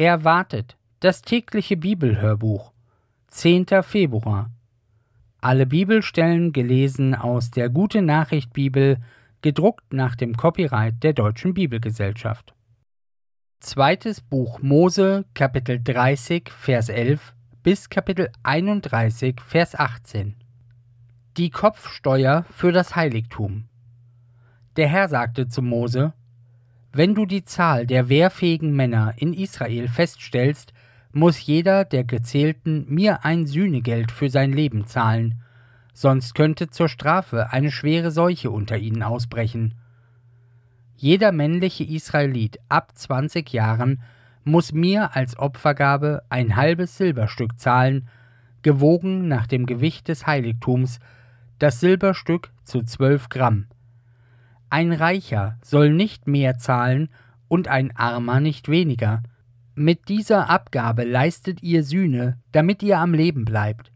Erwartet das tägliche Bibelhörbuch 10. Februar Alle Bibelstellen gelesen aus der Gute Nachricht Bibel, gedruckt nach dem Copyright der Deutschen Bibelgesellschaft. Zweites Buch Mose, Kapitel 30, Vers 11 bis Kapitel 31, Vers 18. Die Kopfsteuer für das Heiligtum. Der Herr sagte zu Mose: Wenn du die Zahl der wehrfähigen Männer in Israel feststellst, muss jeder der Gezählten mir ein Sühnegeld für sein Leben zahlen, sonst könnte zur Strafe eine schwere Seuche unter ihnen ausbrechen. Jeder männliche Israelit ab 20 Jahren muss mir als Opfergabe ein halbes Silberstück zahlen, gewogen nach dem Gewicht des Heiligtums, das Silberstück zu zwölf Gramm. Ein Reicher soll nicht mehr zahlen und ein Armer nicht weniger. Mit dieser Abgabe leistet ihr Sühne, damit ihr am Leben bleibt.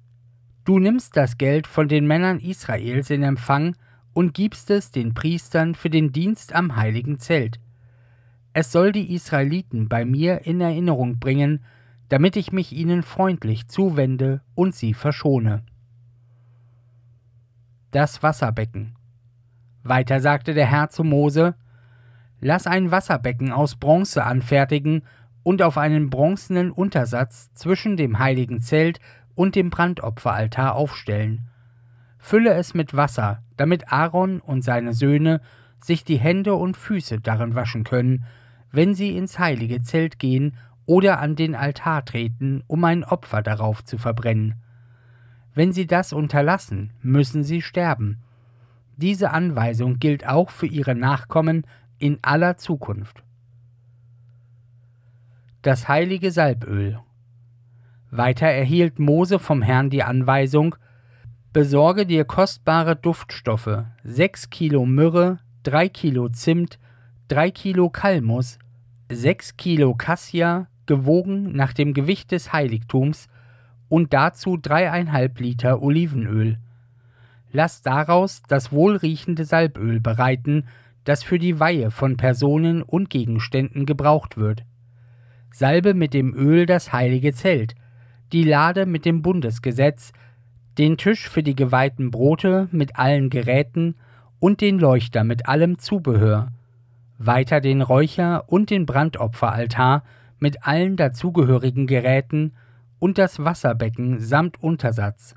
Du nimmst das Geld von den Männern Israels in Empfang und gibst es den Priestern für den Dienst am heiligen Zelt. Es soll die Israeliten bei mir in Erinnerung bringen, damit ich mich ihnen freundlich zuwende und sie verschone. Das Wasserbecken. Weiter sagte der Herr zu Mose: Lass ein Wasserbecken aus Bronze anfertigen und auf einen bronzenen Untersatz zwischen dem heiligen Zelt und dem Brandopferaltar aufstellen Fülle es mit Wasser, damit Aaron und seine Söhne sich die Hände und Füße darin waschen können, wenn sie ins heilige Zelt gehen oder an den Altar treten, um ein Opfer darauf zu verbrennen. Wenn sie das unterlassen, müssen sie sterben. Diese Anweisung gilt auch für ihre Nachkommen in aller Zukunft. Das heilige Salböl. Weiter erhielt Mose vom Herrn die Anweisung, Besorge dir kostbare Duftstoffe, 6 Kilo Myrrhe, 3 Kilo Zimt, 3 Kilo Kalmus, 6 Kilo Cassia, gewogen nach dem Gewicht des Heiligtums, und dazu dreieinhalb Liter Olivenöl. Lass daraus das wohlriechende Salböl bereiten, das für die Weihe von Personen und Gegenständen gebraucht wird. Salbe mit dem Öl das heilige Zelt, die Lade mit dem Bundesgesetz, den Tisch für die geweihten Brote mit allen Geräten und den Leuchter mit allem Zubehör, weiter den Räucher und den Brandopferaltar mit allen dazugehörigen Geräten und das Wasserbecken samt Untersatz.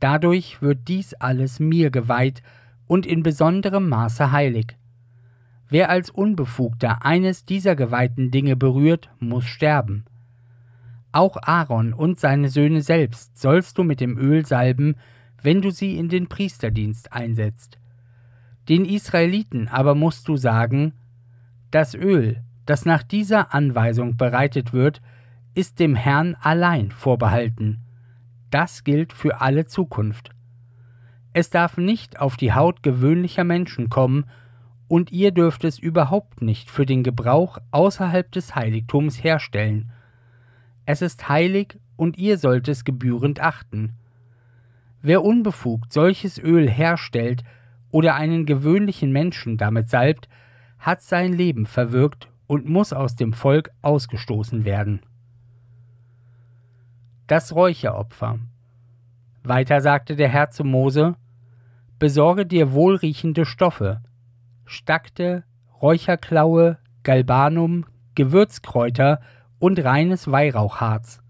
Dadurch wird dies alles mir geweiht und in besonderem Maße heilig. Wer als Unbefugter eines dieser geweihten Dinge berührt, muss sterben. Auch Aaron und seine Söhne selbst sollst du mit dem Öl salben, wenn du sie in den Priesterdienst einsetzt. Den Israeliten aber musst du sagen, das Öl, das nach dieser Anweisung bereitet wird, ist dem Herrn allein vorbehalten. Das gilt für alle Zukunft. Es darf nicht auf die Haut gewöhnlicher Menschen kommen, und ihr dürft es überhaupt nicht für den Gebrauch außerhalb des Heiligtums herstellen, es ist heilig und ihr sollt es gebührend achten. Wer unbefugt solches Öl herstellt oder einen gewöhnlichen Menschen damit salbt, hat sein Leben verwirkt und muss aus dem Volk ausgestoßen werden. Das Räucheropfer. Weiter sagte der Herr zu Mose: Besorge dir wohlriechende Stoffe, Stakte, Räucherklaue, Galbanum, Gewürzkräuter und reines Weihrauchharz.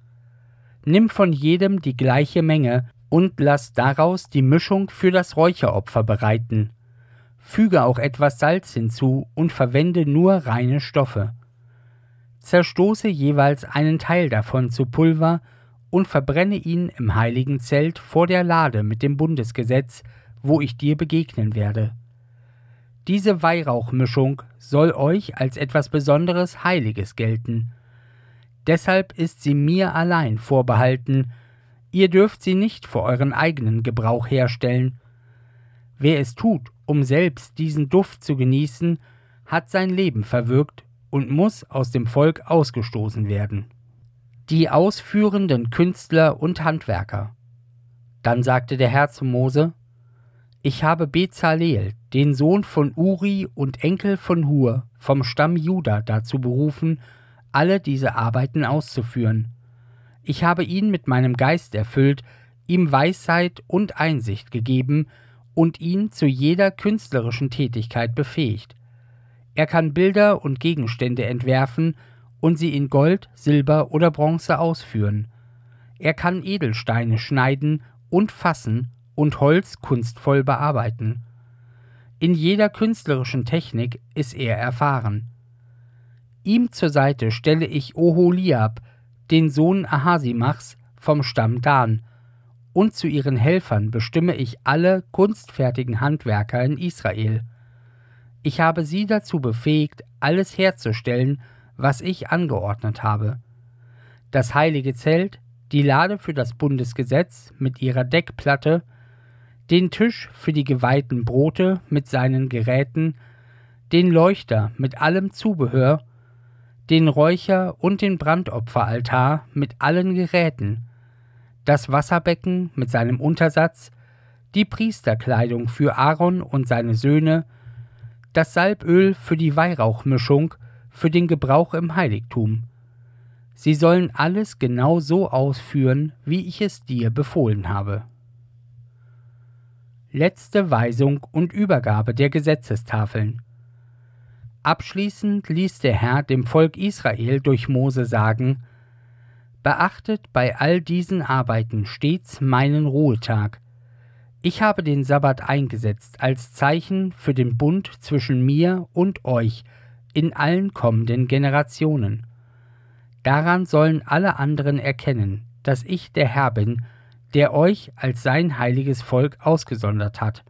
Nimm von jedem die gleiche Menge und lass daraus die Mischung für das Räucheropfer bereiten. Füge auch etwas Salz hinzu und verwende nur reine Stoffe. Zerstoße jeweils einen Teil davon zu Pulver und verbrenne ihn im heiligen Zelt vor der Lade mit dem Bundesgesetz, wo ich dir begegnen werde. Diese Weihrauchmischung soll euch als etwas Besonderes Heiliges gelten. Deshalb ist sie mir allein vorbehalten, ihr dürft sie nicht für euren eigenen Gebrauch herstellen. Wer es tut, um selbst diesen Duft zu genießen, hat sein Leben verwirkt und muss aus dem Volk ausgestoßen werden. Die ausführenden Künstler und Handwerker. Dann sagte der Herr zu Mose: Ich habe Bezaleel, den Sohn von Uri und Enkel von Hur, vom Stamm Juda dazu berufen, alle diese Arbeiten auszuführen. Ich habe ihn mit meinem Geist erfüllt, ihm Weisheit und Einsicht gegeben und ihn zu jeder künstlerischen Tätigkeit befähigt. Er kann Bilder und Gegenstände entwerfen und sie in Gold, Silber oder Bronze ausführen. Er kann Edelsteine schneiden und fassen und Holz kunstvoll bearbeiten. In jeder künstlerischen Technik ist er erfahren. Ihm zur Seite stelle ich Oholiab, den Sohn Ahasimachs vom Stamm Dan, und zu ihren Helfern bestimme ich alle kunstfertigen Handwerker in Israel. Ich habe sie dazu befähigt, alles herzustellen, was ich angeordnet habe. Das heilige Zelt, die Lade für das Bundesgesetz mit ihrer Deckplatte, den Tisch für die geweihten Brote mit seinen Geräten, den Leuchter mit allem Zubehör, den Räucher und den Brandopferaltar mit allen Geräten, das Wasserbecken mit seinem Untersatz, die Priesterkleidung für Aaron und seine Söhne, das Salböl für die Weihrauchmischung, für den Gebrauch im Heiligtum. Sie sollen alles genau so ausführen, wie ich es dir befohlen habe letzte Weisung und Übergabe der Gesetzestafeln. Abschließend ließ der Herr dem Volk Israel durch Mose sagen, Beachtet bei all diesen Arbeiten stets meinen Ruhetag. Ich habe den Sabbat eingesetzt als Zeichen für den Bund zwischen mir und euch in allen kommenden Generationen. Daran sollen alle anderen erkennen, dass ich der Herr bin, der euch als sein heiliges Volk ausgesondert hat.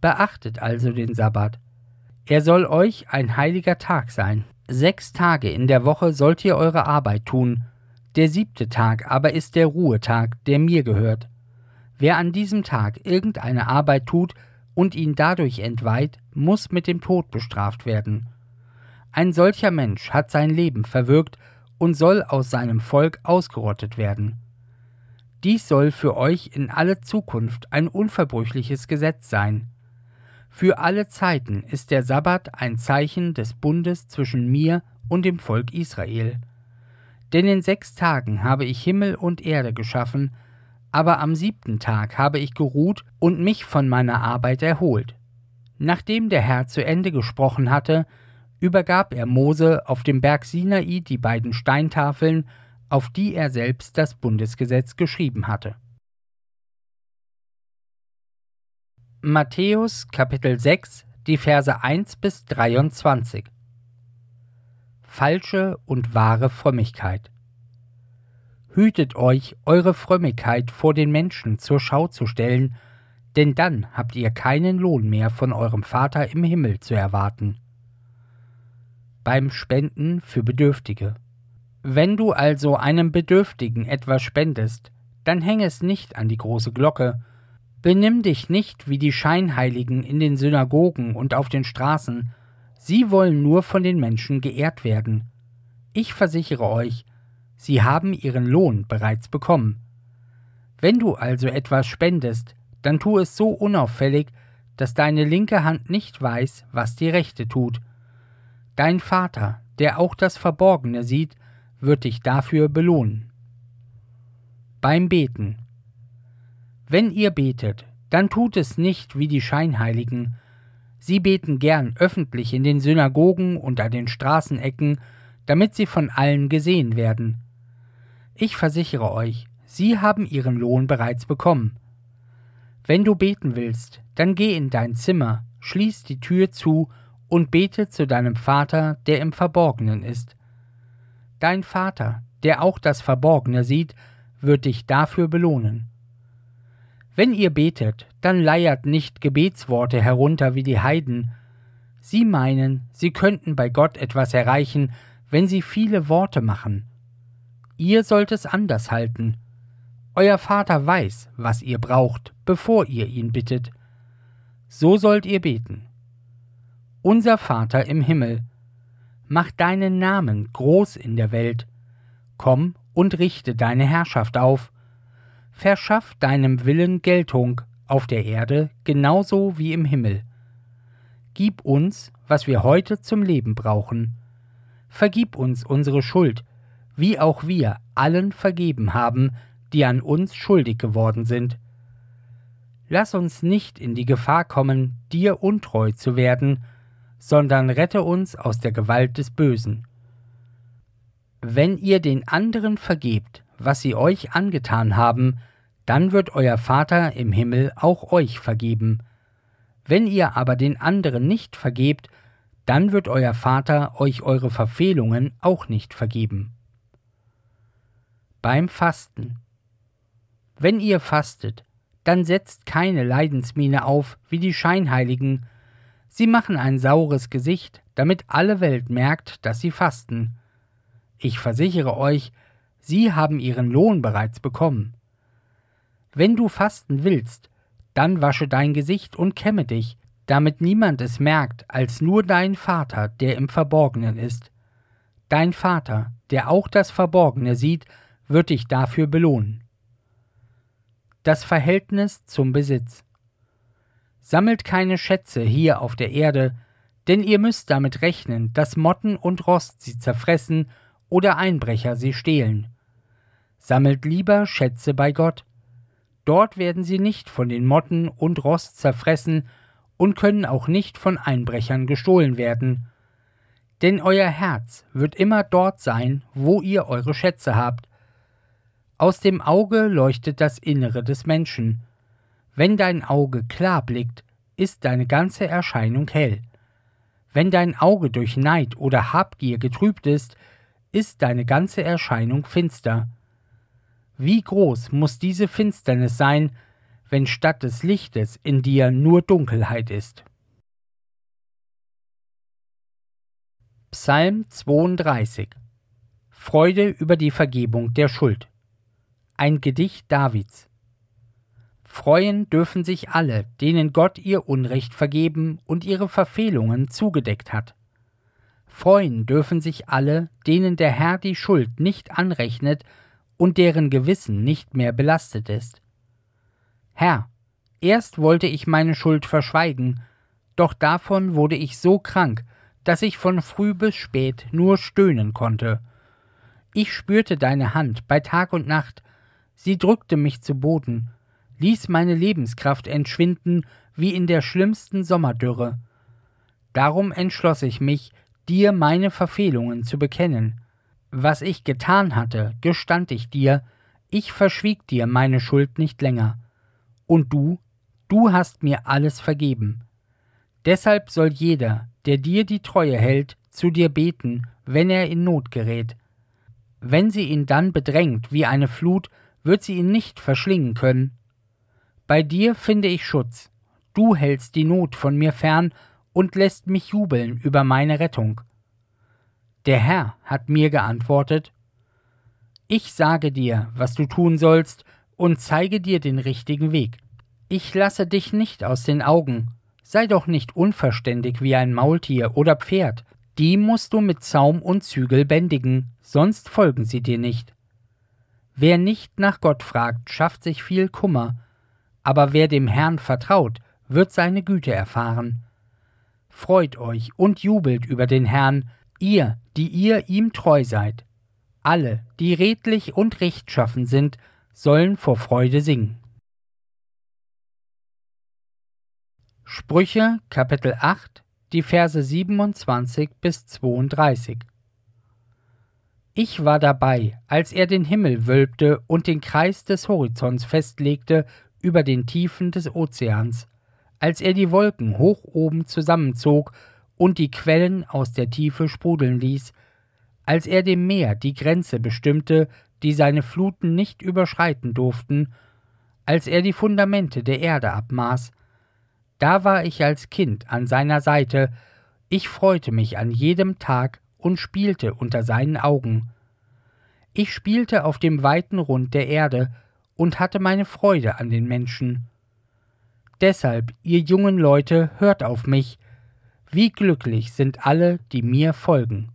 Beachtet also den Sabbat. Er soll euch ein heiliger Tag sein. Sechs Tage in der Woche sollt ihr eure Arbeit tun, der siebte Tag aber ist der Ruhetag, der mir gehört. Wer an diesem Tag irgendeine Arbeit tut und ihn dadurch entweiht, muss mit dem Tod bestraft werden. Ein solcher Mensch hat sein Leben verwirkt und soll aus seinem Volk ausgerottet werden. Dies soll für euch in alle Zukunft ein unverbrüchliches Gesetz sein. Für alle Zeiten ist der Sabbat ein Zeichen des Bundes zwischen mir und dem Volk Israel. Denn in sechs Tagen habe ich Himmel und Erde geschaffen, aber am siebten Tag habe ich geruht und mich von meiner Arbeit erholt. Nachdem der Herr zu Ende gesprochen hatte, übergab er Mose auf dem Berg Sinai die beiden Steintafeln auf die er selbst das Bundesgesetz geschrieben hatte. Matthäus Kapitel 6, die Verse 1 bis 23 Falsche und wahre Frömmigkeit Hütet euch, eure Frömmigkeit vor den Menschen zur Schau zu stellen, denn dann habt ihr keinen Lohn mehr von eurem Vater im Himmel zu erwarten. Beim Spenden für Bedürftige wenn du also einem Bedürftigen etwas spendest, dann häng es nicht an die große Glocke. Benimm dich nicht wie die Scheinheiligen in den Synagogen und auf den Straßen. Sie wollen nur von den Menschen geehrt werden. Ich versichere euch, sie haben ihren Lohn bereits bekommen. Wenn du also etwas spendest, dann tu es so unauffällig, dass deine linke Hand nicht weiß, was die rechte tut. Dein Vater, der auch das Verborgene sieht, wird dich dafür belohnen. Beim Beten. Wenn ihr betet, dann tut es nicht wie die Scheinheiligen. Sie beten gern öffentlich in den Synagogen und an den Straßenecken, damit sie von allen gesehen werden. Ich versichere euch, sie haben ihren Lohn bereits bekommen. Wenn du beten willst, dann geh in dein Zimmer, schließ die Tür zu und bete zu deinem Vater, der im Verborgenen ist Dein Vater, der auch das Verborgene sieht, wird dich dafür belohnen. Wenn ihr betet, dann leiert nicht Gebetsworte herunter wie die Heiden. Sie meinen, sie könnten bei Gott etwas erreichen, wenn sie viele Worte machen. Ihr sollt es anders halten. Euer Vater weiß, was ihr braucht, bevor ihr ihn bittet. So sollt ihr beten. Unser Vater im Himmel, mach deinen Namen groß in der Welt, komm und richte deine Herrschaft auf, verschaff deinem Willen Geltung auf der Erde genauso wie im Himmel. Gib uns, was wir heute zum Leben brauchen. vergib uns unsere Schuld, wie auch wir allen vergeben haben, die an uns schuldig geworden sind. Lass uns nicht in die Gefahr kommen, dir untreu zu werden, sondern rette uns aus der Gewalt des Bösen. Wenn ihr den anderen vergebt, was sie euch angetan haben, dann wird euer Vater im Himmel auch euch vergeben. Wenn ihr aber den anderen nicht vergebt, dann wird euer Vater euch eure Verfehlungen auch nicht vergeben. Beim Fasten. Wenn ihr fastet, dann setzt keine Leidensmiene auf wie die Scheinheiligen. Sie machen ein saures Gesicht, damit alle Welt merkt, dass sie fasten. Ich versichere euch, sie haben ihren Lohn bereits bekommen. Wenn du fasten willst, dann wasche dein Gesicht und kämme dich, damit niemand es merkt, als nur dein Vater, der im Verborgenen ist. Dein Vater, der auch das Verborgene sieht, wird dich dafür belohnen. Das Verhältnis zum Besitz. Sammelt keine Schätze hier auf der Erde, denn ihr müsst damit rechnen, dass Motten und Rost sie zerfressen oder Einbrecher sie stehlen. Sammelt lieber Schätze bei Gott. Dort werden sie nicht von den Motten und Rost zerfressen und können auch nicht von Einbrechern gestohlen werden. Denn euer Herz wird immer dort sein, wo ihr eure Schätze habt. Aus dem Auge leuchtet das Innere des Menschen. Wenn dein Auge klar blickt, ist deine ganze Erscheinung hell. Wenn dein Auge durch Neid oder Habgier getrübt ist, ist deine ganze Erscheinung finster. Wie groß muss diese Finsternis sein, wenn statt des Lichtes in dir nur Dunkelheit ist. Psalm 32 Freude über die Vergebung der Schuld. Ein Gedicht Davids. Freuen dürfen sich alle, denen Gott ihr Unrecht vergeben und ihre Verfehlungen zugedeckt hat. Freuen dürfen sich alle, denen der Herr die Schuld nicht anrechnet und deren Gewissen nicht mehr belastet ist. Herr, erst wollte ich meine Schuld verschweigen, doch davon wurde ich so krank, dass ich von früh bis spät nur stöhnen konnte. Ich spürte deine Hand bei Tag und Nacht, sie drückte mich zu Boden, ließ meine Lebenskraft entschwinden wie in der schlimmsten Sommerdürre. Darum entschloss ich mich, dir meine Verfehlungen zu bekennen. Was ich getan hatte, gestand ich dir, ich verschwieg dir meine Schuld nicht länger. Und du, du hast mir alles vergeben. Deshalb soll jeder, der dir die Treue hält, zu dir beten, wenn er in Not gerät. Wenn sie ihn dann bedrängt wie eine Flut, wird sie ihn nicht verschlingen können. Bei dir finde ich Schutz. Du hältst die Not von mir fern und lässt mich jubeln über meine Rettung. Der Herr hat mir geantwortet, Ich sage dir, was du tun sollst, und zeige dir den richtigen Weg. Ich lasse dich nicht aus den Augen. Sei doch nicht unverständig wie ein Maultier oder Pferd. Die musst du mit Zaum und Zügel bändigen, sonst folgen sie dir nicht. Wer nicht nach Gott fragt, schafft sich viel Kummer, aber wer dem Herrn vertraut, wird seine Güte erfahren. Freut euch und jubelt über den Herrn, ihr, die ihr ihm treu seid. Alle, die redlich und rechtschaffen sind, sollen vor Freude singen. Sprüche Kapitel 8, die Verse 27 bis 32 Ich war dabei, als er den Himmel wölbte und den Kreis des Horizonts festlegte über den Tiefen des Ozeans, als er die Wolken hoch oben zusammenzog und die Quellen aus der Tiefe sprudeln ließ, als er dem Meer die Grenze bestimmte, die seine Fluten nicht überschreiten durften, als er die Fundamente der Erde abmaß. Da war ich als Kind an seiner Seite, ich freute mich an jedem Tag und spielte unter seinen Augen. Ich spielte auf dem weiten Rund der Erde und hatte meine Freude an den Menschen. Deshalb, ihr jungen Leute, hört auf mich, wie glücklich sind alle, die mir folgen.